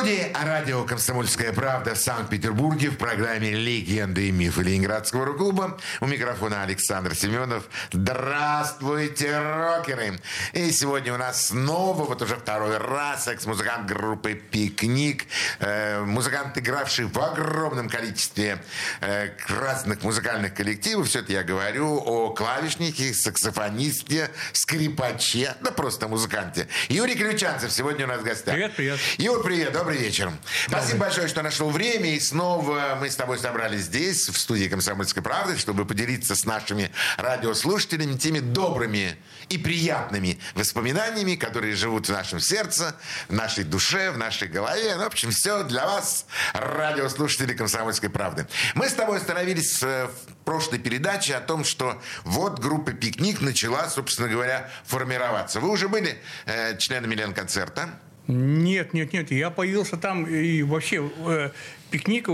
студии радио «Комсомольская правда» в Санкт-Петербурге в программе «Легенды и мифы Ленинградского рок-клуба». У микрофона Александр Семенов. Здравствуйте, рокеры! И сегодня у нас снова, вот уже второй раз, экс-музыкант группы «Пикник». Э, музыкант, игравший в огромном количестве э, разных музыкальных коллективов. Все это я говорю о клавишнике, саксофонисте, скрипаче, да просто музыканте. Юрий Ключанцев сегодня у нас в гостях. Привет, привет. Юр, привет добрый вечер. Спасибо большое, что нашел время. И снова мы с тобой собрались здесь, в студии «Комсомольской правды», чтобы поделиться с нашими радиослушателями теми добрыми и приятными воспоминаниями, которые живут в нашем сердце, в нашей душе, в нашей голове. Ну, в общем, все для вас, радиослушатели «Комсомольской правды». Мы с тобой остановились э, в прошлой передаче о том, что вот группа «Пикник» начала, собственно говоря, формироваться. Вы уже были э, членами Ленконцерта? Нет, нет, нет. Я появился там и вообще э, пикник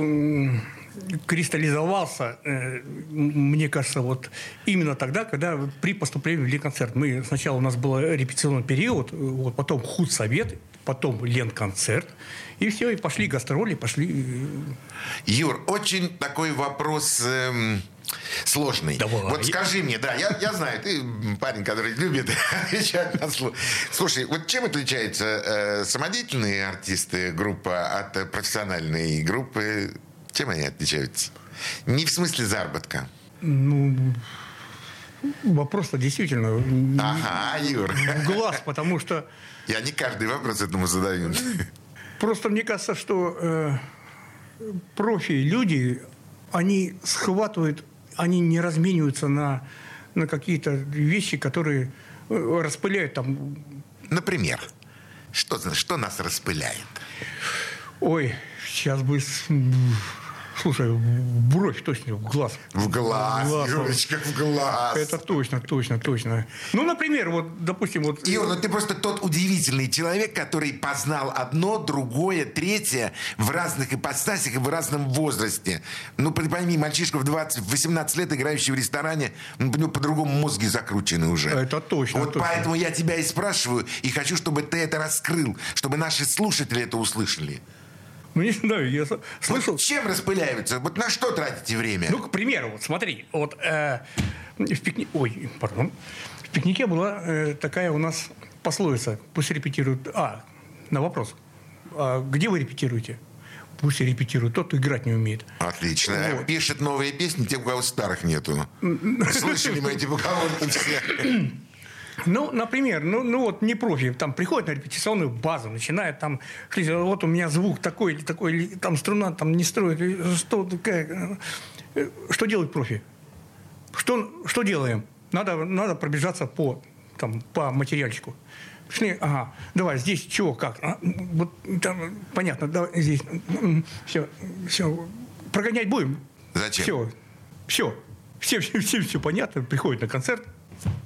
кристаллизовался, э, мне кажется, вот именно тогда, когда при поступлении в Ленконцерт. Мы сначала у нас был репетиционный период, вот, потом худсовет, потом Ленконцерт, и все, и пошли гастроли, пошли... Э, Юр, очень такой вопрос... Эм сложный. Давай. Вот скажи мне, да, я, я знаю, ты парень, который любит отвечать на слово. Слушай, вот чем отличаются э, самодеятельные артисты группа от профессиональной группы? Чем они отличаются? Не в смысле заработка. Ну, вопрос-то действительно... Ага, Юр. В глаз, потому что... Я не каждый вопрос этому задаю. Просто мне кажется, что э, профи люди, они схватывают они не размениваются на, на какие-то вещи, которые э, распыляют там. Например, что, что нас распыляет? Ой, сейчас бы Слушай, бровь точно, в глаз. В глаз, в глаз Юрочка, в глаз. Это точно, точно, точно. Ну, например, вот, допустим, вот... Юр, ну ты просто тот удивительный человек, который познал одно, другое, третье в разных ипостасях и в разном возрасте. Ну, пойми, мальчишка в 20, в 18 лет, играющий в ресторане, ну, по-другому мозги закручены уже. Это точно, Вот точно. поэтому я тебя и спрашиваю, и хочу, чтобы ты это раскрыл, чтобы наши слушатели это услышали. Ну, не знаю, я слышал... Вот чем распыляются? Вот на что тратите время? Ну, к примеру, вот смотри, вот э, в пикнике... Ой, пардон. В пикнике была э, такая у нас пословица. Пусть репетируют... А, на вопрос. А где вы репетируете? Пусть репетируют тот, кто играть не умеет. Отлично. Вот. Пишет новые песни, те, у кого старых нету. Слышали мы эти поговорки все. Ну, например, ну, ну вот не профи, там приходит на репетиционную базу, начинает там, вот у меня звук такой, такой, там струна там не строит, что, такая, э, что делает профи? Что, что делаем? Надо, надо пробежаться по, там, по материальчику. Шли, ага, давай, здесь чего, как? А, вот там, понятно, давай, здесь, все, все, прогонять будем? Зачем? Все, все, все, все, все, все понятно, приходит на концерт,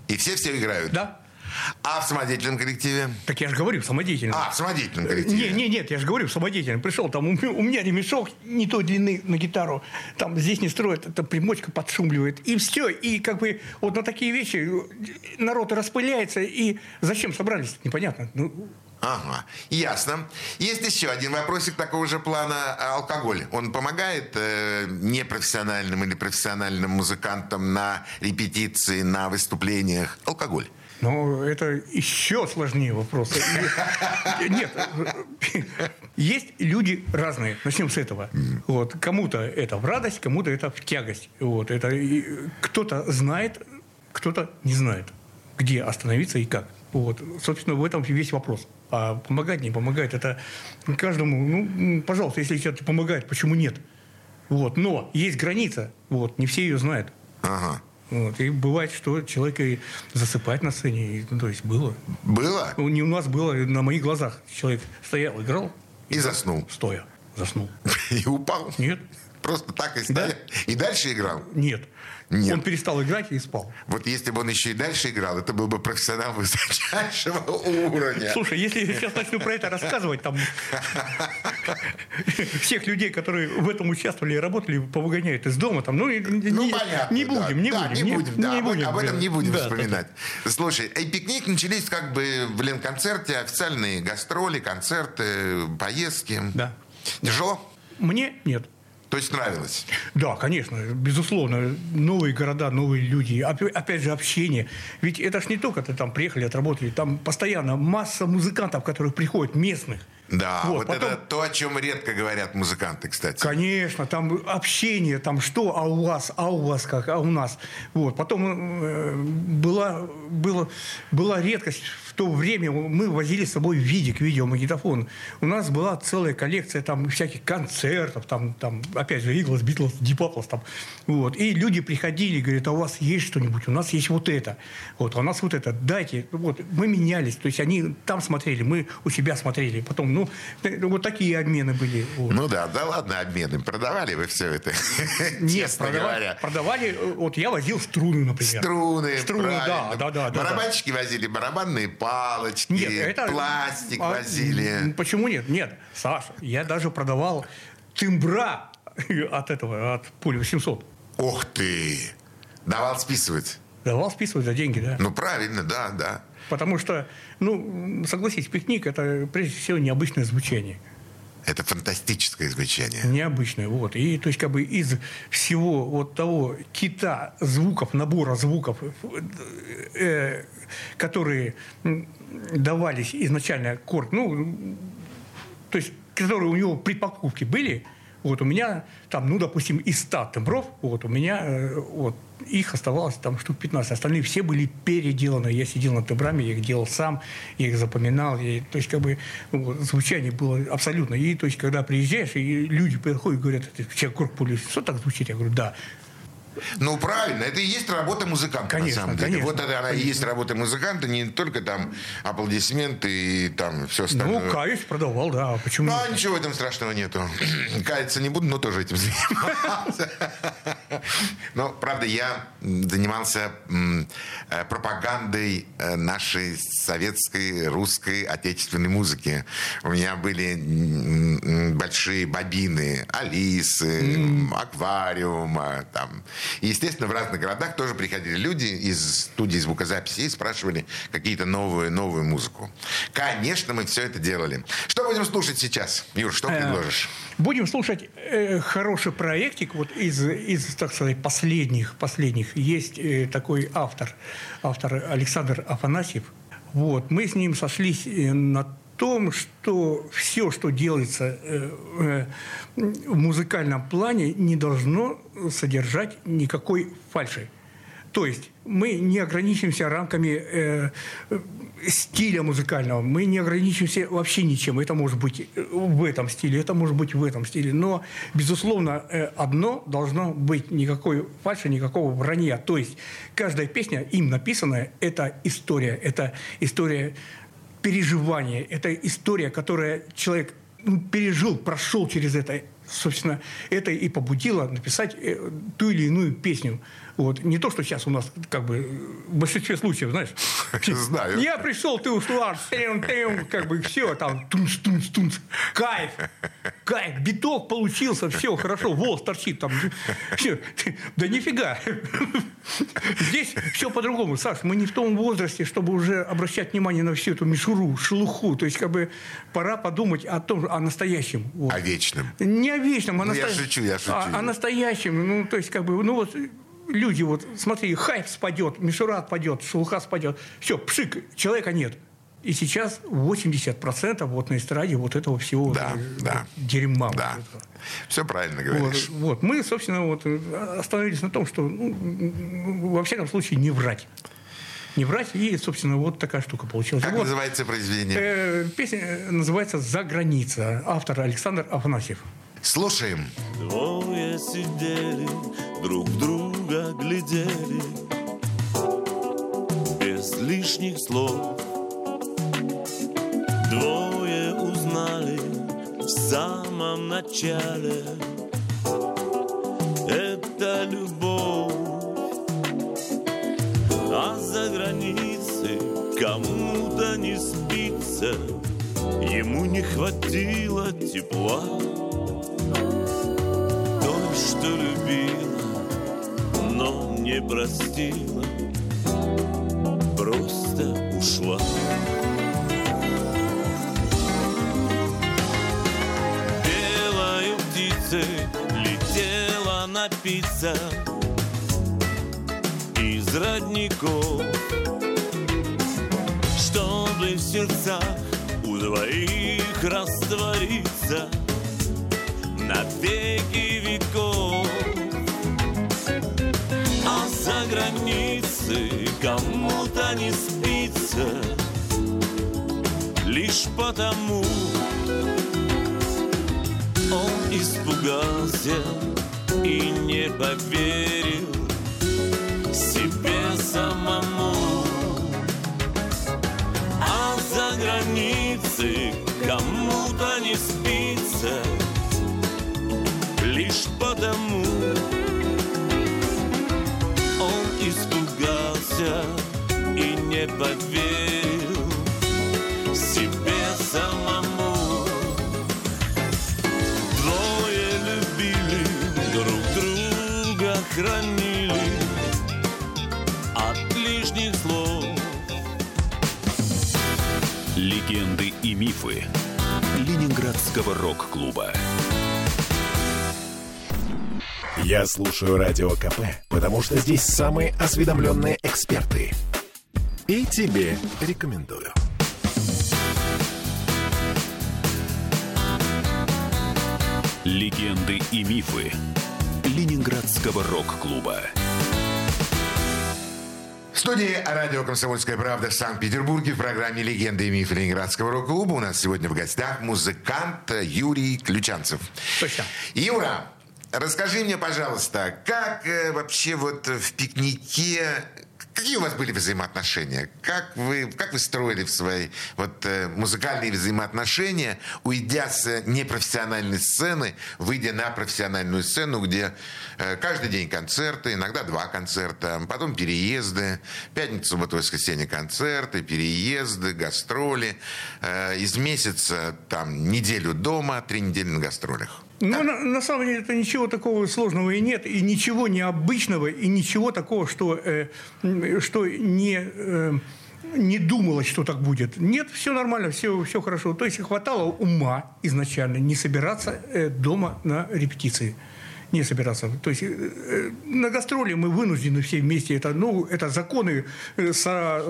и все-все играют? Да. А в самодеятельном коллективе? Так я же говорю, в самодеятельном. А, в самодеятельном коллективе. Не, не, нет, я же говорю, в самодеятельном. Пришел, там у, у меня ремешок не той длины на гитару, там здесь не строят, это примочка подшумливает. И все, и как бы вот на такие вещи народ распыляется, и зачем собрались, непонятно. Ну, Ага, ясно. Есть еще один вопросик такого же плана. Алкоголь. Он помогает э, непрофессиональным или профессиональным музыкантам на репетиции, на выступлениях? Алкоголь. Ну, это еще сложнее вопрос. Нет, есть люди разные. Начнем с этого. Вот. Кому-то это в радость, кому-то это в тягость. Вот. Это кто-то знает, кто-то не знает, где остановиться и как. Вот. Собственно, в этом весь вопрос. А помогать, не помогать, это каждому, ну, пожалуйста, если человек помогает, почему нет? Вот. Но есть граница, вот, не все ее знают. Ага. Вот. И бывает, что человек и засыпает на сцене. И, ну, то есть было. Было? Ну, не у нас было, на моих глазах человек стоял, играл. И заснул. Стоя. Заснул. И упал? Нет. просто так и стоял. И дальше играл? Нет. Нет. Он перестал играть и спал. Вот если бы он еще и дальше играл, это был бы профессионал высочайшего уровня. Слушай, если я сейчас начну про это рассказывать, там всех людей, которые в этом участвовали и работали, повыгоняют из дома, там, ну, Ну, не, понятно. не да. будем, не Да, будем. не будем, да, не об- будем, об этом да. не будем Да, да, вспоминать. Слушай, и пикник начались как бы в Ленконцерте, официальные гастроли, концерты, поездки. Да. Тяжело? Мне нет. То есть нравилось? Да, конечно, безусловно. Новые города, новые люди. Опя- Опять же, общение. Ведь это ж не только ты там приехали, отработали. Там постоянно масса музыкантов, которые приходят, местных. Да, вот, потом- это то, о чем редко говорят музыканты, кстати. Конечно, там общение, там что, а у вас, а у вас как, а у нас. Вот. Потом э, была, была, была редкость, то время мы возили с собой видик, видеомагнитофон. У нас была целая коллекция там всяких концертов, там, там опять же, Иглас, Битлз, Дипаплас там. Вот. И люди приходили, говорят, а у вас есть что-нибудь? У нас есть вот это. Вот, а у нас вот это. Дайте. Вот. Мы менялись. То есть они там смотрели, мы у себя смотрели. Потом, ну, э, вот такие обмены были. Вот. Ну да, да ладно, обмены. Продавали вы все это? Нет, продавали, продавали, э, вот я возил струны, например. Струны, Струны, да, да, да. Барабанщики возили барабанные палочки, Нет, это... пластик а, возили. Почему нет? Нет, Саша, я даже продавал тымбра от этого, от пули 800. Ух ты! Давал списывать. Давал списывать за деньги, да. Ну правильно, да, да. Потому что, ну, согласись, пикник – это прежде всего необычное звучание. Это фантастическое звучание. Необычное, вот. И то есть как бы из всего вот того кита звуков, набора звуков, э, которые м, давались изначально корт, ну, то есть которые у него при покупке были, вот у меня там, ну, допустим, из 100 тембров, вот у меня э, вот их оставалось там штук 15. Остальные все были переделаны. Я сидел над тембрами, я их делал сам, я их запоминал. И, то есть, как бы, ну, вот, звучание было абсолютно. И, то есть, когда приезжаешь, и люди приходят и говорят, «Ты человек корпулис, что так звучит? Я говорю, да. Ну, правильно, это и есть работа музыканта, Конечно, на самом деле. конечно, вот это она и есть работа музыканта, не только там аплодисменты и там все остальное. Ну, каюсь, продавал, да. а Почему? Ну, а ничего в этом страшного нету. Каяться не буду, но тоже этим занимался. Но, правда, я занимался э, пропагандой э, нашей советской, русской, отечественной музыки. У меня были большие бобины, Алисы, Аквариума, там. И, естественно, в разных городах тоже приходили люди из студии звукозаписи и спрашивали какие-то новые, новую музыку. Конечно, мы все это делали. Что будем слушать сейчас? Юр, что Э, предложишь? Будем слушать э, хороший проектик вот из, из, так сказать, последних, последних. Есть э, такой автор, автор Александр Афанасьев. Вот, мы с ним сошлись э, на том, что все, что делается э, э, в музыкальном плане, не должно содержать никакой фальши. То есть мы не ограничимся рамками э, стиля музыкального, мы не ограничимся вообще ничем. Это может быть э, в этом стиле, это может быть в этом стиле. Но, безусловно, одно должно быть никакой фальши, никакого вранья. То есть каждая песня, им написанная, это история. Это история переживания. Это история, которая человек ну, пережил, прошел через это. Собственно, это и побудило написать э, ту или иную песню. Вот. Не то, что сейчас у нас как бы в большинстве случаев, знаешь. Знаю. Я пришел, ты ушла, тем, тем, как бы все, там, тунц, тунц, тунц. Кайф, кайф, биток получился, все, хорошо, волос торчит там. Всё. Да нифига. Здесь все по-другому. Саш, мы не в том возрасте, чтобы уже обращать внимание на всю эту мишуру, шелуху. То есть, как бы, пора подумать о том, о настоящем. Вот. О вечном. Не о вечном, а Ну, я настоя- шучу, я шучу. А, о настоящем. Ну, то есть, как бы, ну вот люди, вот, смотри, хайп спадет, мишура отпадет, шелуха спадет. Все, пшик, человека нет. И сейчас 80% вот на эстраде вот этого всего Да, э, да. дерьма. вот Да. этого. Все правильно Вот, говоришь. вот. Мы, собственно, вот э, остановились на том, что, ну, во всяком случае, не врать. Не врать, и, собственно, вот такая штука получилась. Как Вот. называется произведение? Э, Песня э, называется «За граница». Автор Александр Афанасьев. Слушаем. Двое сидели, друг друга друга глядели Без лишних слов. Двое узнали в самом начале. Это любовь А за границей кому-то не спится. Ему не хватило тепла. Тот, что любил не простила, просто ушла. Белой птицей летела напиться из родников, чтобы в сердцах у двоих раствориться на границей кому-то не спится Лишь потому он испугался и не поверил себе самому. А за границей кому-то не спится Лишь потому не поверил себе самому. Двое любили, друг друга хранили от лишних слов. Легенды и мифы Ленинградского рок-клуба. Я слушаю Радио КП, потому что здесь самые осведомленные эксперты. И тебе рекомендую. Легенды и мифы Ленинградского рок-клуба. В студии радио «Комсомольская правда» в Санкт-Петербурге в программе «Легенды и мифы Ленинградского рок-клуба» у нас сегодня в гостях музыкант Юрий Ключанцев. Точно. Юра, расскажи мне, пожалуйста, как э, вообще вот в пикнике Какие у вас были взаимоотношения? Как вы, как вы строили свои вот, э, музыкальные взаимоотношения, уйдя с непрофессиональной сцены, выйдя на профессиональную сцену, где э, каждый день концерты, иногда два концерта, потом переезды, пятница, суббота, воскресенье концерты, переезды, гастроли, э, из месяца там неделю дома, три недели на гастролях. Ну, на, на самом деле, это ничего такого сложного и нет, и ничего необычного, и ничего такого, что, э, что не, э, не думалось, что так будет. Нет, все нормально, все, все хорошо. То есть хватало ума изначально не собираться э, дома на репетиции. Не собираться. То есть э, э, на гастроли мы вынуждены все вместе. Это, ну, это законы э, со,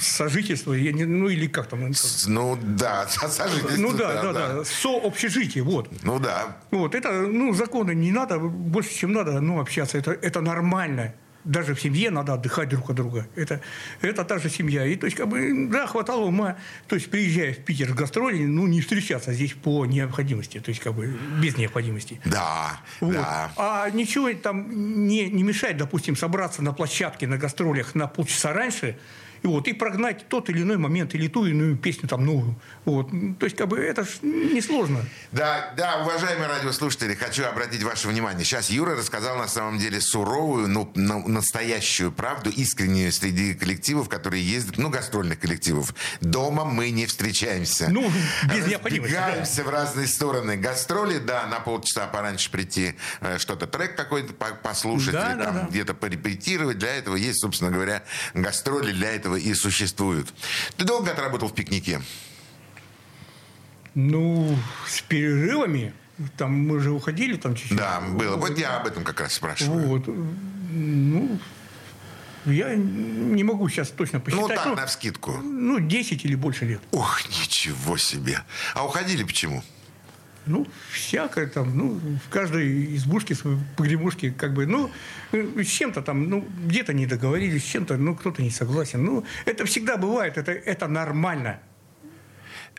сожительства, я не- ну или как там. Ну да, сожительство, Ну да, да, да, сообщежитие, вот. Ну да. Вот, это, ну, законы не надо, больше, чем надо, ну, общаться. Это, это нормально. Даже в семье надо отдыхать друг от друга. Это, это та же семья. И, то есть, как бы, да, хватало ума, то есть, приезжая в Питер с гастролей, ну, не встречаться здесь по необходимости, то есть, как бы, без необходимости. Да, Вот. да. А ничего там не, не мешает, допустим, собраться на площадке, на гастролях на полчаса раньше, и, вот, и прогнать тот или иной момент, или ту или иную песню там новую. Вот. То есть, как бы, это ж несложно. Да, да, уважаемые радиослушатели, хочу обратить ваше внимание. Сейчас Юра рассказал на самом деле суровую, ну, настоящую правду, искреннюю среди коллективов, которые ездят, ну, гастрольных коллективов. Дома мы не встречаемся. Ну, без необходимости, да. Разбегаемся в разные стороны. Гастроли, да, на полчаса пораньше прийти, э, что-то трек какой-то по- послушать, Да, или да, там да. где-то порепетировать. Для этого есть, собственно говоря, гастроли для этого и существуют. Ты долго отработал в пикнике? Ну, с перерывами, там мы же уходили там чуть-чуть. Да, было. Вот я об этом как раз спрашиваю. Вот. Ну, я не могу сейчас точно Ну, посчитать. так, Ну, на вскидку. ну, 10 или больше лет. Ух, ничего себе. А уходили почему? Ну, всякое там, ну, в каждой избушке, погребушке, как бы, ну, э, с чем-то там, ну, где-то не договорились, с чем-то, ну, кто-то не согласен. Ну, это всегда бывает, это, это нормально.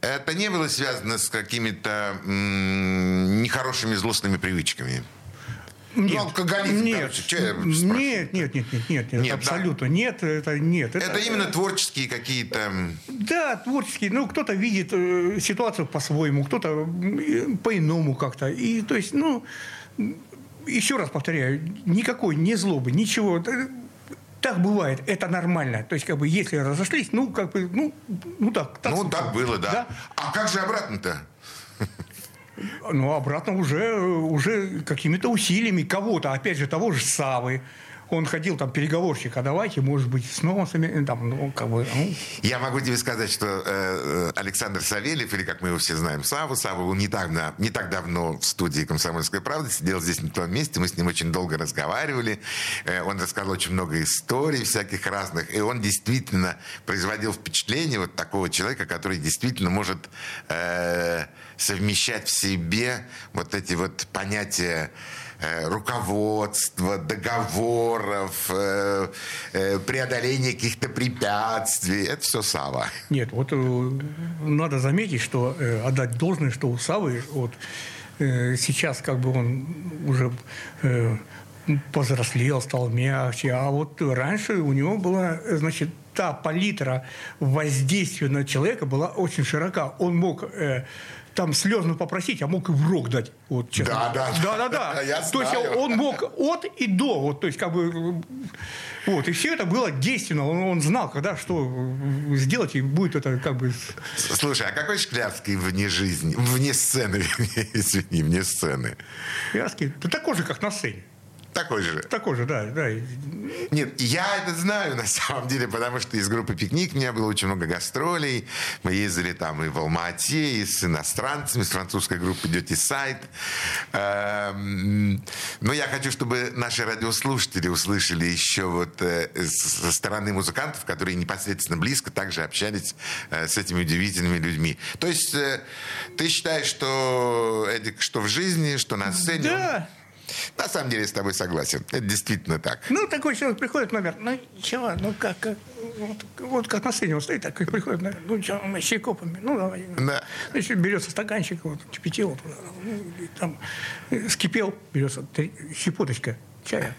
Это не было связано с какими-то м, нехорошими злостными привычками? Ну, алкоголизм, нет, короче, спрашиваю? нет, нет, нет, нет, нет, нет, Нет, да? абсолютно нет, это нет. Это именно творческие какие-то... Да, творческий. Ну, кто-то видит э, ситуацию по-своему, кто-то э, по-иному как-то. И, то есть, ну, еще раз повторяю, никакой не злобы, ничего. Э, так бывает, это нормально. То есть, как бы, если разошлись, ну, как бы, ну, ну так. так Ну, случилось. так было, да. А как же обратно-то? Ну, обратно уже, уже какими-то усилиями кого-то, опять же, того же Савы. Он ходил там переговорщик, а давайте, может быть, снова сами- там, ну, как бы, ну, Я могу тебе сказать, что э, э, Александр Савельев, или как мы его все знаем, Саву, Саву был не так, на- не так давно в студии «Комсомольской правды», сидел здесь на том месте, мы с ним очень долго разговаривали, Э, он рассказал очень много историй всяких разных, и он действительно производил впечатление вот такого человека, который действительно может э, совмещать в себе вот эти вот понятия э, руководства, договоров, э, э, преодоления каких-то препятствий. Это все Сава. Нет, вот надо заметить, что отдать должное, что у Савы вот, сейчас как бы он уже повзрослел, стал мягче, а вот раньше у него была, значит, та палитра воздействия на человека была очень широка. Он мог там слезно попросить, а мог и в рог дать. Вот, честно. Да, да, да, да, да. Я То есть знаю. он мог от и до, вот, то есть как бы вот, и все это было действенно. Он, он знал, когда что сделать, и будет это как бы... Слушай, а какой Шклярский вне жизни? Вне сцены, извини, вне сцены. Вязкий. Да такой же, как на сцене. Такой же. Такой же, да. да. Нет, я это знаю на самом деле, потому что из группы «Пикник» у меня было очень много гастролей. Мы ездили там и в Алма-Ате, и с иностранцами, с французской группой «Dirty Side». Эм, Но я хочу, чтобы наши радиослушатели услышали еще вот э, со стороны музыкантов, которые непосредственно близко также общались э, с этими удивительными людьми. То есть э, ты считаешь, что, Эдик, что в жизни, что на сцене... Да. На самом деле я с тобой согласен. Это действительно так. Ну, такой человек приходит номер, ну, чего, ну, как, как вот, вот как на сцене он стоит, так и приходит, номер, ну, что, мы с чайкопами, ну, давай. Да. Значит, берется стаканчик, вот, кипятил, туда, ну, и там э, скипел, берется три, щепоточка чая,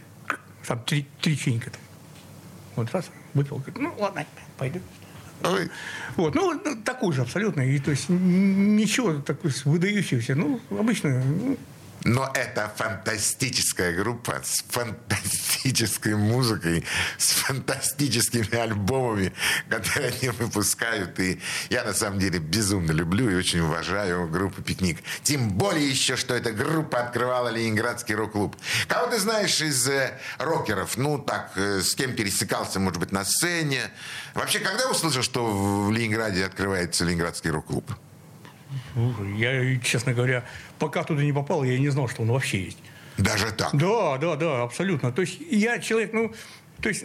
там три, три чайника там. Вот раз, выпил, говорит, ну, ладно, пойду. Ой. Вот, ну, ну, такой же абсолютно. И то есть ничего такого выдающегося. Ну, обычно ну, Но это фантастическая группа с фантастической музыкой, с фантастическими альбомами, которые они выпускают. И я на самом деле безумно люблю и очень уважаю группу «Пикник». Тем более еще, что эта группа открывала Ленинградский рок-клуб. Кого ты знаешь из э, рокеров? Ну, так, э, с кем пересекался, может быть, на сцене? Вообще, когда услышал, что в Ленинграде открывается Ленинградский рок-клуб? Я, честно говоря, пока туда не попал, я не знал, что он вообще есть. Даже так? Да, да, да, абсолютно. То есть я человек, ну, то есть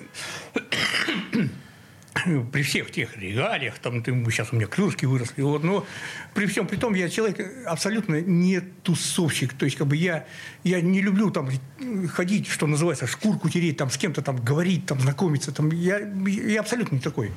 при всех тех регалиях, там, ты, сейчас у меня крылышки выросли, вот, но при всем при том я человек абсолютно не тусовщик, то есть как бы я, я не люблю там ходить, что называется, шкурку тереть, там с кем-то там говорить, там знакомиться, там, я, я абсолютно не такой.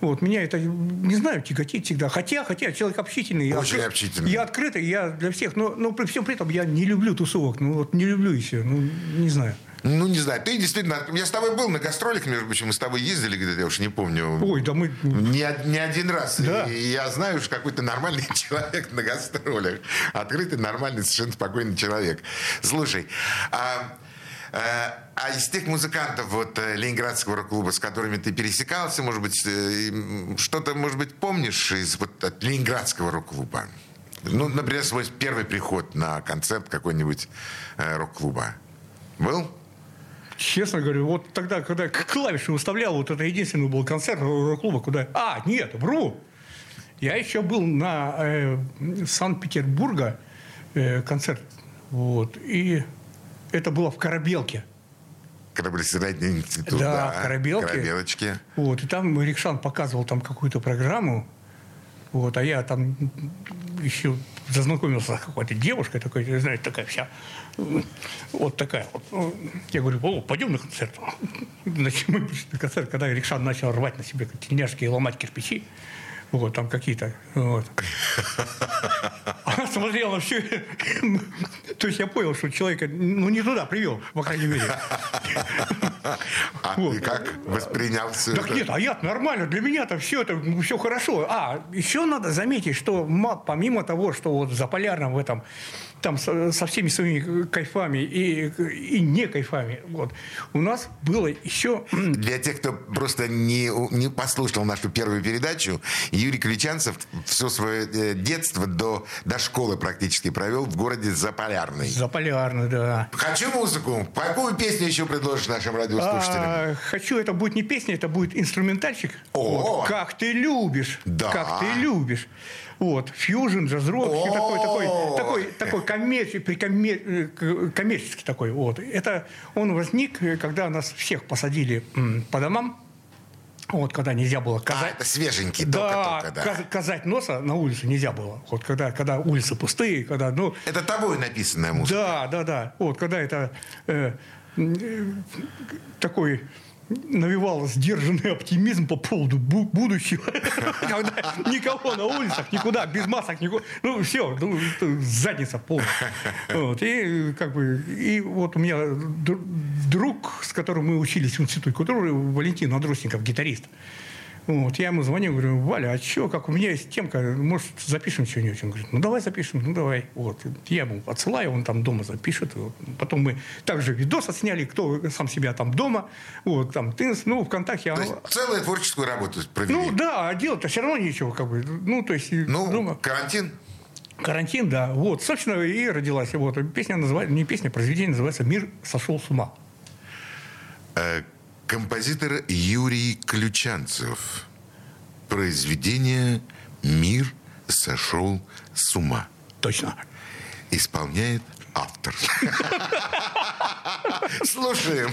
Вот, меня это, не знаю, тяготит всегда. Хотя, хотя я человек общительный. я Очень откры- общительный. Я открытый, я для всех. Но, но при всем при этом я не люблю тусовок. Ну, вот не люблю и все. Ну, не знаю. Ну, не знаю. Ты действительно... Я с тобой был на гастролях, между прочим, мы с тобой ездили где-то, я уж не помню. Ой, да мы... Не, не один раз. Да. И я знаю, что какой-то нормальный человек на гастролях. Открытый, нормальный, совершенно спокойный человек. Слушай, а, а, а из тех музыкантов вот э, Ленинградского рок-клуба, с которыми ты пересекался, может быть, э, что-то, может быть, помнишь из вот от Ленинградского рок-клуба? Ну, например, свой первый приход на концерт какой-нибудь э, рок-клуба. Был? Честно говорю, вот тогда, когда к- клавиши выставлял, вот это единственный был концерт рок-клуба, куда... А, нет, вру. Я еще был на э, Санкт-Петербурга э, концерт. Вот. И это было в Корабелке. Кораблестроительный институт. Да, в Корабелке. Корабелочке. Вот, и там Рикшан показывал там какую-то программу, вот, а я там еще зазнакомился с какой-то девушкой, такой, знаете, такая вся, вот такая вот. Ну, Я говорю, о, пойдем на концерт. Значит, мы пришли на концерт, когда Рикшан начал рвать на себе тельняшки и ломать кирпичи, вот, там какие-то, вот. Она смотрела на все. То есть я понял, что человека, ну, не туда привел, по крайней мере. А Вот. ты как воспринял все Так это? нет, а я нормально, для меня-то все это все хорошо. А, еще надо заметить, что помимо того, что вот в Заполярном в этом там со, со всеми своими кайфами и, и не кайфами. Вот. У нас было еще... Для тех, кто просто не, не послушал нашу первую передачу, Юрий Ключанцев все свое э, детство до, до школы практически провел в городе Заполярный. Заполярный, да. Хочу музыку. Какую песню еще предложишь нашим радиослушателям? А, хочу, это будет не песня, это будет инструментальчик. О! Вот. Как ты любишь. Да. Как ты любишь. Вот, фьюжн, джаз-рок, такой, такой, такой, такой коммерческий, прикоммер- э, коммерческий такой. Вот. Это он возник, э, когда нас всех посадили по домам, вот, когда нельзя было А, казать. это свеженький, Да, только-только, да. каз- казать носа на улице нельзя было. Вот когда, когда улицы пустые, когда, ну, Это тобой написанная музыка. да, да, да. Вот, когда это э, э, такой навевал сдержанный оптимизм по поводу бу- будущего. Когда никого на улицах, никуда, без масок, никуда. Ну, все, ну, задница полная. Вот, и как бы, и вот у меня друг, с которым мы учились в институте культуры, Валентин Андросников, гитарист. Вот, я ему звоню, говорю, Валя, а что, как у меня есть темка, может, запишем что-нибудь? Он говорит, ну, давай запишем, ну, давай. Вот, я ему отсылаю, он там дома запишет. Вот. Потом мы также видос отсняли, кто сам себя там дома. Вот, там, ты, ну, ВКонтакте. То оно- есть целую творческую работу провели. ну, да, а делать-то все равно нечего, как бы. Ну, то есть, Ну, дома. карантин. Карантин, да. Вот, собственно, и родилась. Вот, песня называется, не песня, а произведение называется «Мир сошел с ума». Э, Композитор Юрий Ключанцев. Произведение «Мир сошел с ума». Точно. Исполняет автор. Слушаем.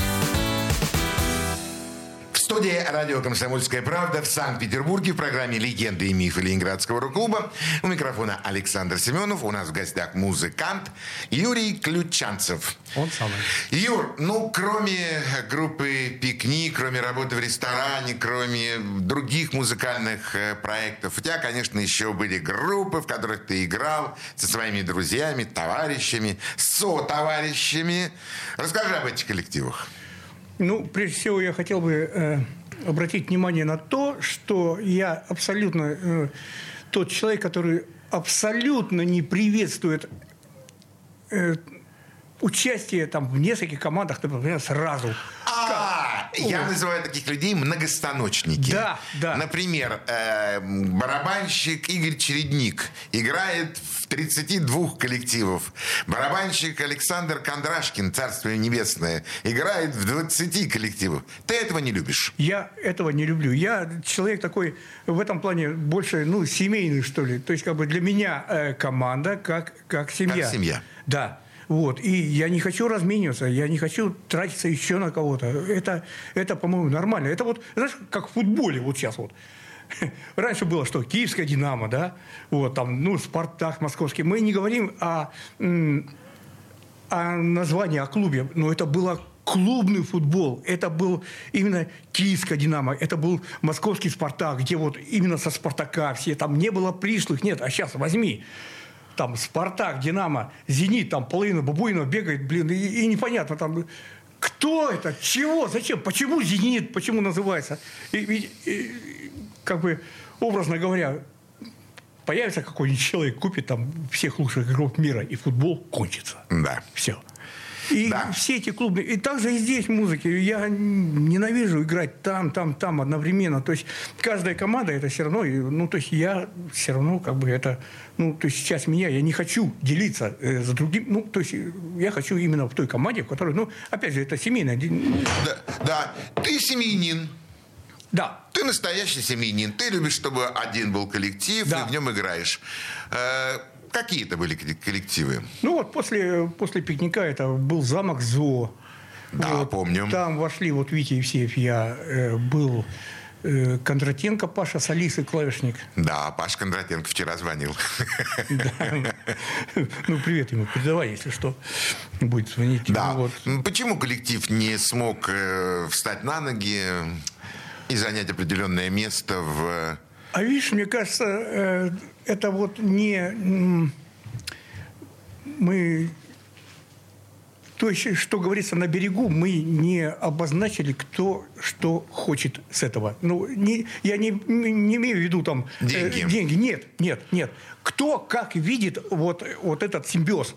Студии радио «Комсомольская правда» в Санкт-Петербурге в программе «Легенды и мифы Ленинградского рок-клуба». У микрофона Александр Семенов. У нас в гостях музыкант Юрий Ключанцев. Он самый. Юр, ну, кроме группы «Пикник», кроме работы в ресторане, кроме других музыкальных э, проектов, у тебя, конечно, еще были группы, в которых ты играл со своими друзьями, товарищами, со-товарищами. Расскажи об этих коллективах. Ну, прежде всего, я хотел бы э, обратить внимание на то, что я абсолютно э, тот человек, который абсолютно не приветствует э, участие там в нескольких командах, например, сразу. Я называю таких людей многостаночники. Да, да. Например, э, барабанщик Игорь Чередник играет в 32 коллективов. Барабанщик Александр Кондрашкин, Царствие Небесное, играет в 20 коллективах. Ты этого не любишь? Я этого не люблю. Я человек такой в этом плане больше, ну, семейный, что ли. То есть, как бы для меня э, команда как, как семья. Как семья. Да. Вот. И я не хочу размениваться, я не хочу тратиться еще на кого-то. Это, это по-моему, нормально. Это вот, знаешь, как в футболе вот сейчас вот. Раньше было что? Киевская «Динамо», да? Вот там, ну, «Спартак» московский. Мы не говорим о, о названии, о клубе, но это было клубный футбол. Это был именно киевская «Динамо», это был московский «Спартак», где вот именно со «Спартака» все, там не было пришлых, нет. А сейчас возьми, там «Спартак», «Динамо», «Зенит», там половина Бабуинова бегает, блин, и, и непонятно там кто это, чего, зачем, почему «Зенит», почему называется. И, и, и, как бы, образно говоря, появится какой-нибудь человек, купит там всех лучших игроков мира, и футбол кончится. Да. Все. И да. все эти клубы. И также и здесь музыки. Я ненавижу играть там, там, там одновременно. То есть каждая команда это все равно. Ну, то есть я все равно как бы это... Ну, то есть сейчас меня, я не хочу делиться э, с другим. Ну, то есть я хочу именно в той команде, в которой... Ну, опять же, это семейная... Да, да. ты семьянин. Да. Ты настоящий семьянин. Ты любишь, чтобы один был коллектив, да. и в нем играешь. Э, какие это были коллективы? Ну вот после, после пикника это был замок ЗО. Да, вот, помню. Там вошли вот Витя Евсеев, я э, был э, Кондратенко Паша с Алисой клавишник. Да, Паш Кондратенко вчера звонил. Ну, привет ему передавай, если что, будет звонить. Да. Почему коллектив не смог э, встать на ноги и занять определенное место в... А видишь, мне кажется, э, это вот не... Мы... То есть, что говорится на берегу, мы не обозначили, кто что хочет с этого. Ну, не, я не, не имею в виду там... Э, деньги. Э, деньги. Нет, нет, нет. Кто как видит вот, вот этот симбиоз.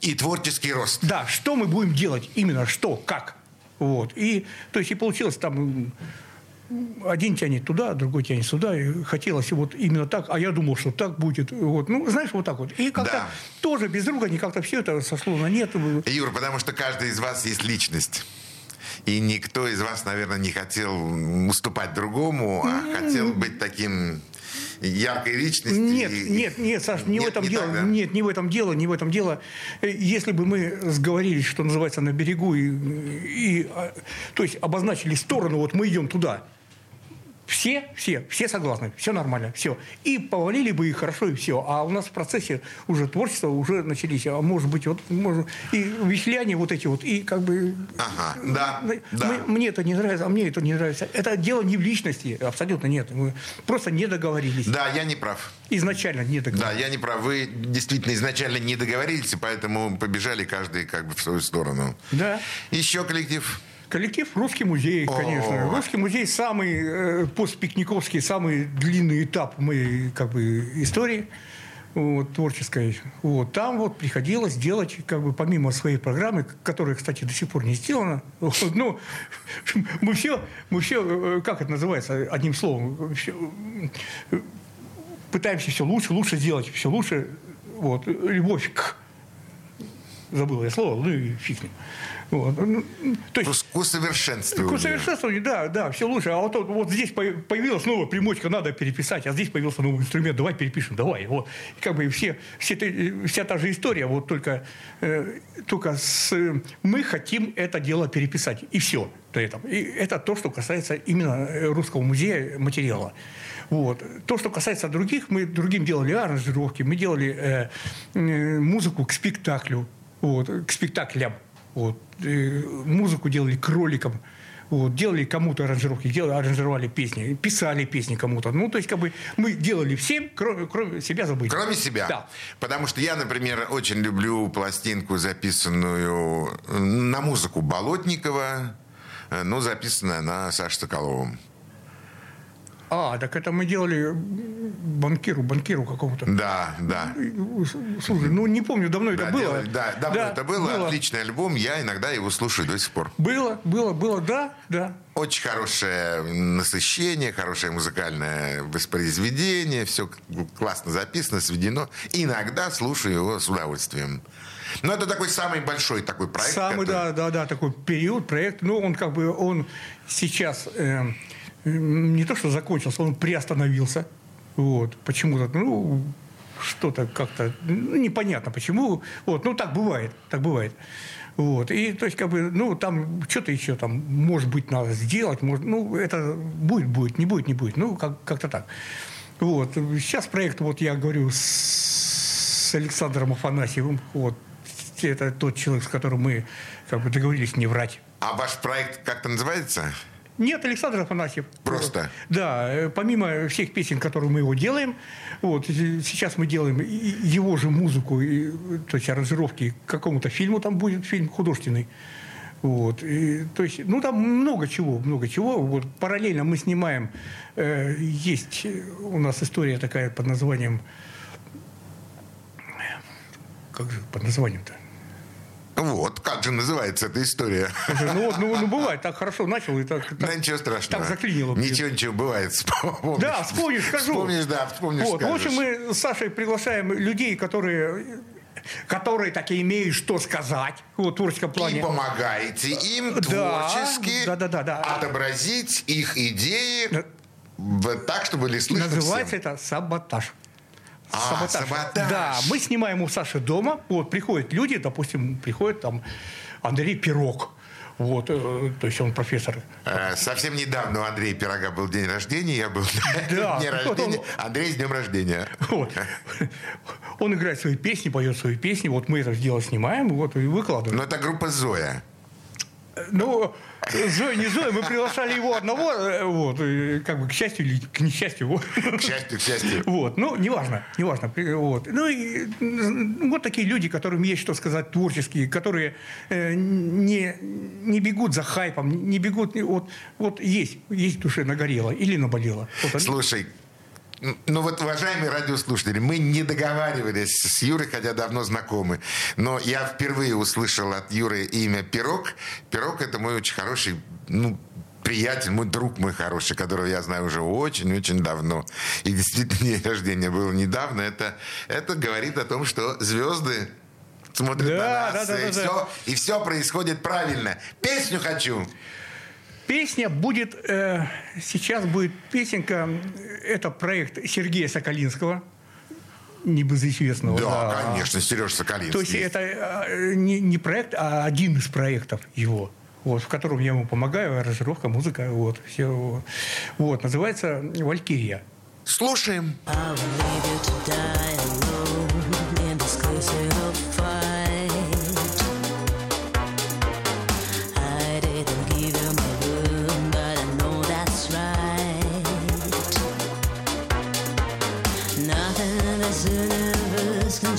И творческий рост. Да, что мы будем делать именно, что, как. Вот. И, то есть, и получилось там один тянет туда, другой тянет сюда. И хотелось вот именно так, а я думал, что так будет. Вот. Ну, знаешь, вот так вот. И как-то да. тоже без друга не как-то все это сошло на нет. Юр, потому что каждый из вас есть личность. И никто из вас, наверное, не хотел уступать другому, а mm-hmm. хотел быть таким яркой личностью. Нет, и... нет, нет, Саш, не нет, в этом не дело. Так, да? Нет, не в этом дело, не в этом дело. Если бы мы сговорились, что называется, на берегу, и, и, а, то есть обозначили сторону, вот мы идем туда, все, все, все согласны, все нормально, все. И повалили бы их хорошо, и все. А у нас в процессе уже творчества уже начались, а может быть, вот, может, и вихляне вот эти вот, и как бы... Ага, да, мы, да. Мне это не нравится, а мне это не нравится. Это дело не в личности, абсолютно нет. Мы просто не договорились. Да, я не прав. Изначально не договорились. Да, я не прав. Вы действительно изначально не договорились, и поэтому побежали каждый как бы в свою сторону. Да. Еще коллектив? Коллектив «Русский музей», конечно. «Русский музей» самый э, постпикниковский, самый длинный этап моей как бы, истории вот, творческой. Вот, там вот приходилось делать, как бы, помимо своей программы, которая, кстати, до сих пор не сделана, вот, ну, мы все, мы все, э, как это называется, одним словом, все, пытаемся все лучше, лучше сделать, все лучше, вот, любовь к забыл я слово, ну и фиг с ним. Вот. Ну, то есть, к усовершенствованию. К усовершенствованию, да, да, все лучше. А вот, вот здесь появилась новая примочка, надо переписать, а здесь появился новый инструмент, давай перепишем, давай. Вот. И как бы все, все, вся та же история, вот только, э, только с, мы хотим это дело переписать, и все. Этом. И это то, что касается именно русского музея материала. Вот. То, что касается других, мы другим делали аранжировки, мы делали э, э, музыку к спектаклю, вот, к спектаклям. Вот. И музыку делали кроликам. Вот, делали кому-то аранжировки, делали, аранжировали песни, писали песни кому-то. Ну, то есть, как бы мы делали всем, кроме, кроме себя забыть. Кроме себя? Да. Потому что я, например, очень люблю пластинку, записанную на музыку Болотникова, э, но записанная на Саше Соколовым. А, так это мы делали банкиру, банкиру какому-то. Да, да. Слушай, ну не помню, давно да, это было. Делали, да, давно да, это было. было. Отличный альбом, я иногда его слушаю до сих пор. Было, было, было, да, да. Очень хорошее насыщение, хорошее музыкальное воспроизведение, все классно записано, сведено. Иногда слушаю его с удовольствием. Но это такой самый большой такой проект. Самый, который... да, да, да, такой период, проект. Ну, он как бы, он сейчас... Э, не то, что закончился, он приостановился. Вот, почему-то, ну, что-то как-то ну, непонятно почему. Вот, ну так бывает, так бывает. Вот. И то есть, как бы, ну, там что-то еще там, может быть, надо сделать, может, ну, это будет, будет, не будет, не будет. Ну, как- как-то так. Вот. Сейчас проект, вот я говорю с, с Александром Афанасьевым, вот, это тот человек, с которым мы как бы договорились не врать. А ваш проект как-то называется? Нет, Александр Афанасьев. Просто? Да, э, помимо всех песен, которые мы его делаем, вот, и сейчас мы делаем его же музыку, и, то есть аранжировки к какому-то фильму, там будет фильм художественный. Вот, и, то есть, ну, там много чего, много чего. Вот, параллельно мы снимаем, э, есть э, у нас история такая под названием, как же под названием-то? Вот, как же называется эта история? Ну, вот, ну, ну, бывает, так хорошо начал, и так, так- Да ничего страшного. Так заклинило. Ничего, ничего, бывает. Вспомнишь. Да, вспомнишь, скажу. Вспомнишь, да, вспомнишь, Вот. В общем, скажешь. мы с Сашей приглашаем людей, которые которые так и имеют что сказать в творческом И плане. помогаете им творчески да, да, да, да. отобразить их идеи Да. так, чтобы были слышны Называется всем. это саботаж. А, саботаж. Да, мы снимаем у Саши дома. Вот приходят люди, допустим, приходит там Андрей Пирог. Вот, э, то есть он профессор. Э, Совсем недавно у Андрея Пирога был день рождения, я был Да. дне Вот он- рождения. Андрей, с днем рождения. Вот. Он играет свои песни, поет свои песни. Вот мы это дело снимаем, вот и выкладываем. Но это группа Зоя. Ну, Зоя, не Зоя, мы приглашали его одного, э, вот, как бы к счастью или к несчастью. вот. К счастью, к счастью. Вот, ну, неважно, неважно. Вот. Ну, и вот такие люди, которым есть что сказать творческие, которые э, не, не бегут за хайпом, не бегут, вот, вот есть, есть душе нагорело или наболело. Вот Слушай, ну вот, уважаемые радиослушатели, мы не договаривались с Юрой, хотя давно знакомы. Но я впервые услышал от Юры имя Пирог. Пирог – это мой очень хороший, ну, приятель, мой друг мой хороший, которого я знаю уже очень-очень давно. И действительно, день рождения было недавно. Это, это говорит о том, что звезды смотрят Да, на нас, да, да, и, да, да. все, и все происходит правильно. Песню хочу. Песня будет, э, сейчас будет песенка, э, это проект Сергея Соколинского, небезызвестного. Да, конечно, Сереж Соколинский. То есть это э, не, не проект, а один из проектов его, вот, в котором я ему помогаю, аранжировка, музыка, вот, все. Вот, Вот, называется «Валькирия». Слушаем. I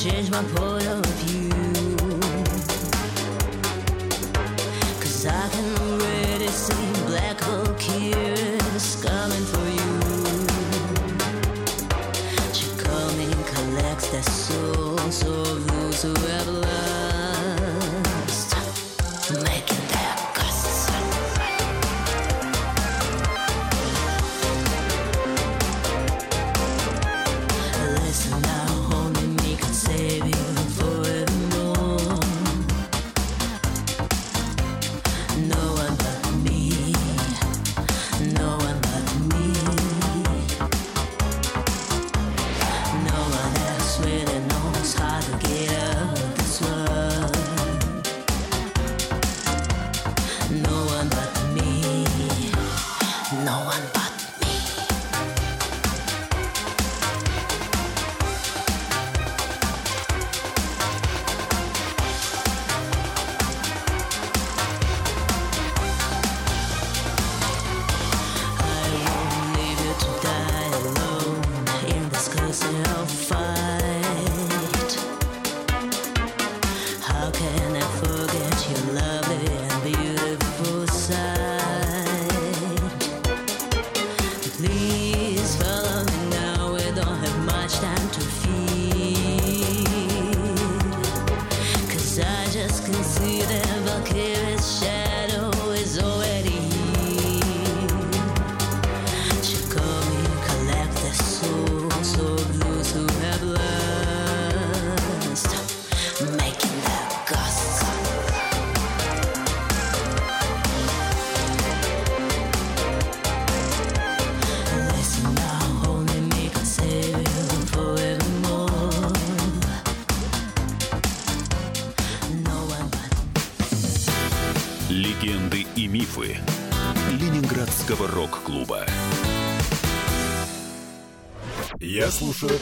change my point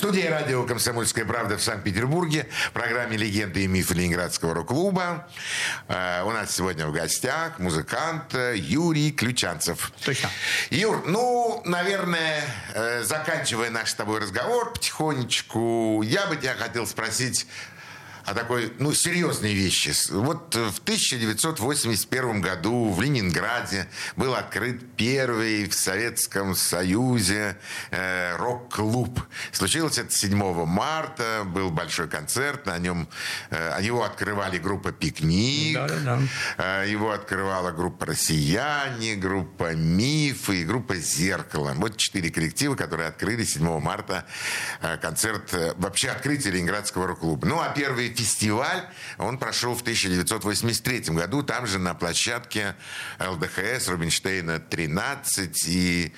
Студии радио «Комсомольская правда» в Санкт-Петербурге в программе «Легенды и мифы Ленинградского рок-клуба». Э, у нас сегодня в гостях музыкант э, Юрий Ключанцев. Точно. Юр, ну, наверное, э, заканчивая наш с тобой разговор потихонечку, я бы тебя хотел спросить о такой, ну, серьезной вещи. Вот в 1981 году в Ленинграде был открыт первый в Советском Союзе э, рок-клуб. Случилось это 7 марта, был большой концерт, на нем, э, его открывали группа «Пикник», Да-да-да. э, его открывала группа «Россияне», группа «Миф» и группа «Зеркало». Вот четыре коллектива, которые открыли 7 марта э, концерт, э, вообще открытие Ленинградского рок-клуба. Ну, а первый фестиваль, он прошел в 1983 году, там же на площадке ЛДХС Рубинштейна 13, и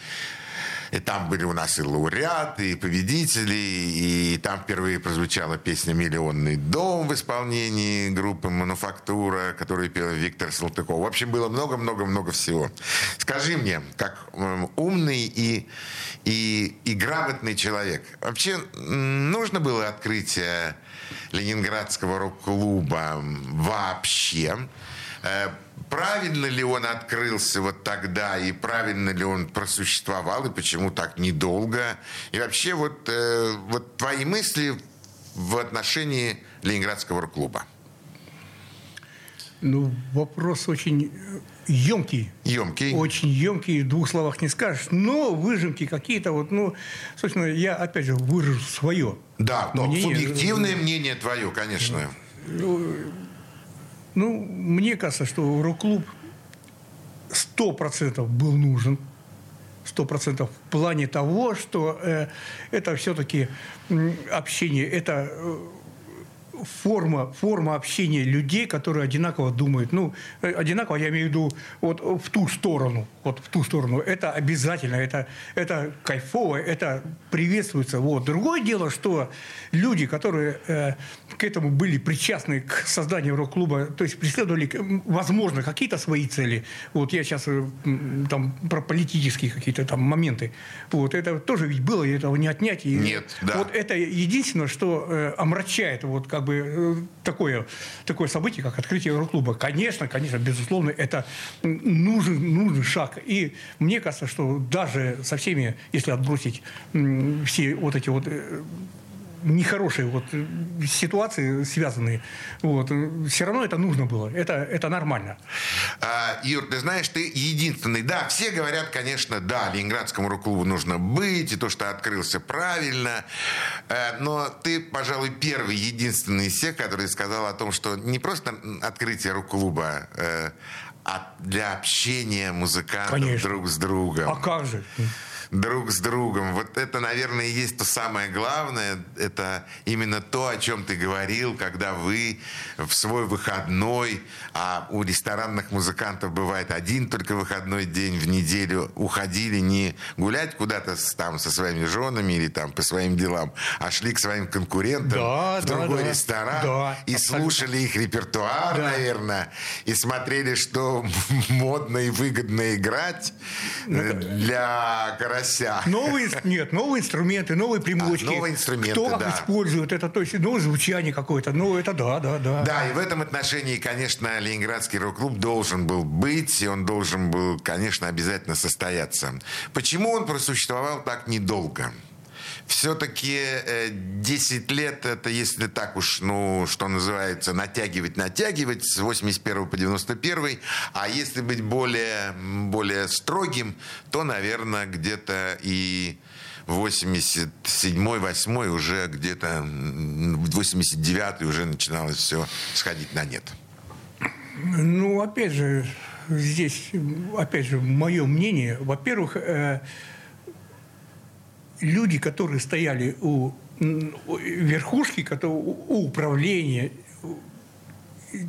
и там были у нас и лауреаты, и победители, и там впервые прозвучала песня «Миллионный дом» в исполнении группы «Мануфактура», которую пел Виктор Салтыков. В общем, было много-много-много всего. Скажи мне, как м, умный и, и, и грамотный человек, вообще нужно было открытие Ленинградского рок-клуба вообще? Э, Правильно ли он открылся вот тогда, и правильно ли он просуществовал, и почему так недолго? И вообще вот, э, вот твои мысли в отношении Ленинградского рок-клуба? Ну, вопрос очень емкий. Емкий. Очень емкий, в двух словах не скажешь. Но выжимки какие-то вот, ну, собственно, я опять же выражу свое. Да, но Мнение- субъективное мнение твое, конечно. Ну, мне кажется, что рок-клуб сто процентов был нужен. Сто процентов в плане того, что э, это все-таки общение, это э, форма, форма общения людей, которые одинаково думают. Ну, э, одинаково я имею в виду вот в ту сторону. Вот в ту сторону. Это обязательно, это, это кайфово, это приветствуется. Вот. Другое дело, что люди, которые э, к этому были причастны к созданию рок-клуба, то есть преследовали, возможно, какие-то свои цели. Вот я сейчас э, там про политические какие-то там моменты. Вот это тоже ведь было, и этого не отнять. И Нет, да. Вот это единственное, что э, омрачает вот как бы э, такое, такое событие, как открытие рок-клуба. Конечно, конечно, безусловно, это нужен, нужный шаг. И мне кажется, что даже со всеми, если отбросить м, все вот эти вот э, нехорошие вот э, ситуации связанные, вот, все равно это нужно было. Это, это нормально. А, Юр, ты знаешь, ты единственный. Да, все говорят, конечно, да, Ленинградскому рок-клубу нужно быть, и то, что открылся правильно. Э, Но ты, пожалуй, первый, единственный из всех, который сказал о том, что не просто открытие рок-клуба, э, а для общения музыкантов Конечно. друг с другом А как же? Друг с другом. Вот это, наверное, и есть то самое главное. Это именно то, о чем ты говорил, когда вы в свой выходной, а у ресторанных музыкантов бывает один только выходной день в неделю, уходили не гулять куда-то там со своими женами или там по своим делам, а шли к своим конкурентам Да, в да, другой да. ресторан Да, и абсолютно. слушали их репертуар, Да. наверное, и смотрели, что модно и выгодно играть Ну, э, для карася. Новые, нет, новые инструменты, новые примочки. А, новые инструменты, Кто да. использует это, то есть новое звучание какое-то. Ну, это да, да, да. Да, и в этом отношении, конечно, Ленинградский рок-клуб должен был быть, и он должен был, конечно, обязательно состояться. Почему он просуществовал так недолго? Все-таки 10 лет, это если так уж, ну, что называется, натягивать, натягивать, с 81 по 91, а если быть более, более строгим, то, наверное, где-то и 87-й, 8 уже где-то, м, 89-й уже начиналось все сходить на нет. Ну, опять же, здесь, опять же, мое мнение. Во-первых, э, люди, которые стояли у, верхушки, у управления,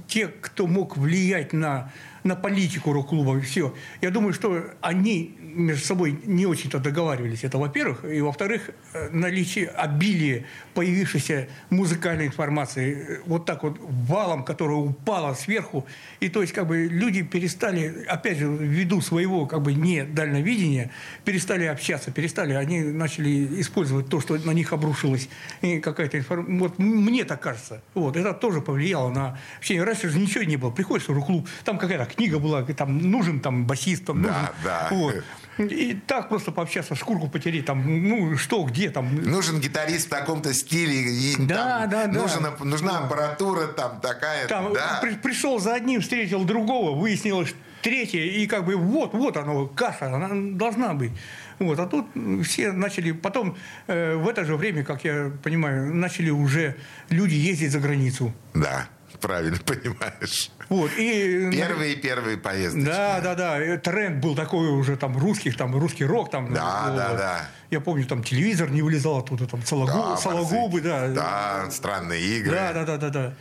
те, кто мог влиять на, на политику рок-клуба, все. Я думаю, что они между собой не очень-то договаривались. Это, во-первых. И, во-вторых, э, наличие обилия появившейся музыкальной информации э, вот так вот валом, которая упала сверху. И то есть как бы люди перестали, опять же, ввиду своего как бы не дальновидения, перестали общаться, перестали, они начали использовать то, что на них обрушилась и какая-то информация. Вот мне так кажется. Вот, это тоже повлияло на общение. Раньше же ничего не было. Приходишь в рок-клуб, там какая-то книга была, там нужен там басист, там Да, нужен. да. Вот. И так просто пообщаться, шкурку потереть, там, ну, что, где, там. Нужен гитарист в таком-то стиле. И Да, там да, да. нужна, аппаратура там такая. Там да. при- пришел за одним, встретил другого, выяснилось третье, и как бы вот, вот оно, каша, она должна быть. Вот, а тут все начали, потом э, в это же время, как я понимаю, начали уже люди ездить за границу. Да, правильно понимаешь. Вот, и... Первые-первые поездочки. Да, да, да. э, Тренд был такой уже там русских, там русский рок, там. Да, вот. да, да. Я помню, там телевизор не вылезал оттуда, там сологуб, Да, сологубы, да. Да, странные игры. Да, да, да, да, да.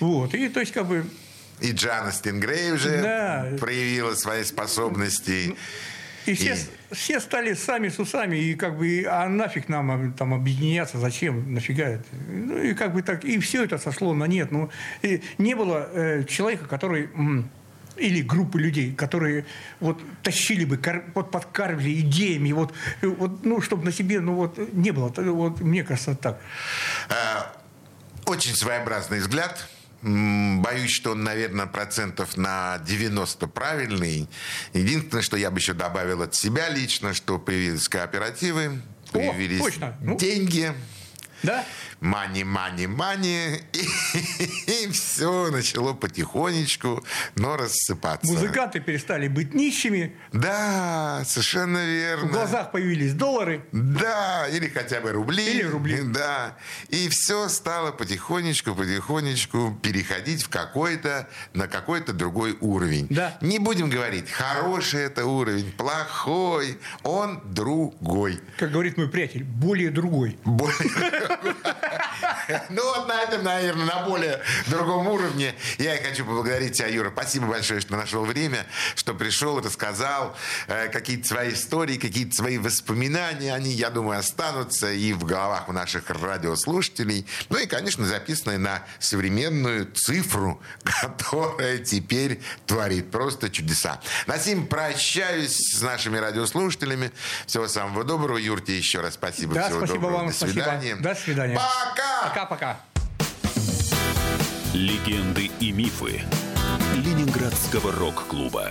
Вот. И то есть как бы И Джана Стингрей уже Да. проявила свои способности. И все, И- все стали сами с усами, и как бы, а нафиг нам а, там объединяться, зачем, нафига это? Ну и как бы так, и все это сошло на нет. Ну, и не было э, человека, который или группы людей, которые вот тащили бы, кор- вот подкармливали идеями, вот, э, вот, ну, чтобы на себе, ну вот, не было. Вот, мне кажется, так. Э, Очень своеобразный взгляд. Боюсь, что он, наверное, процентов на 90 правильный. Единственное, что я бы еще добавил от себя лично, что появились кооперативы, появились точно. Ну. Да? мани, мани, мани, и, все начало потихонечку, но рассыпаться. Музыканты перестали быть нищими, Да, совершенно верно. в глазах появились доллары. Да, или хотя бы рубли. Или рубли. Да. И все стало потихонечку, потихонечку переходить в какой-то, на какой-то другой уровень. Да. Не будем говорить, хороший это уровень, плохой, он другой. Как говорит мой приятель, более другой. Более- Ну вот на этом, наверное, на более другом уровне. Я хочу поблагодарить тебя, Юра. Спасибо большое, что нашел время, что пришел, рассказал э, какие-то свои истории, какие-то свои воспоминания. Они, я думаю, останутся и в головах у наших радиослушателей. Ну и, конечно, записанные на современную цифру, которая теперь творит просто чудеса. На сим прощаюсь с нашими радиослушателями. Всего самого доброго. Юрте, еще раз спасибо. Да, Всего спасибо доброго. вам, До спасибо. свидания. До свидания. Пока! Пока-пока. Легенды и мифы Ленинградского рок-клуба.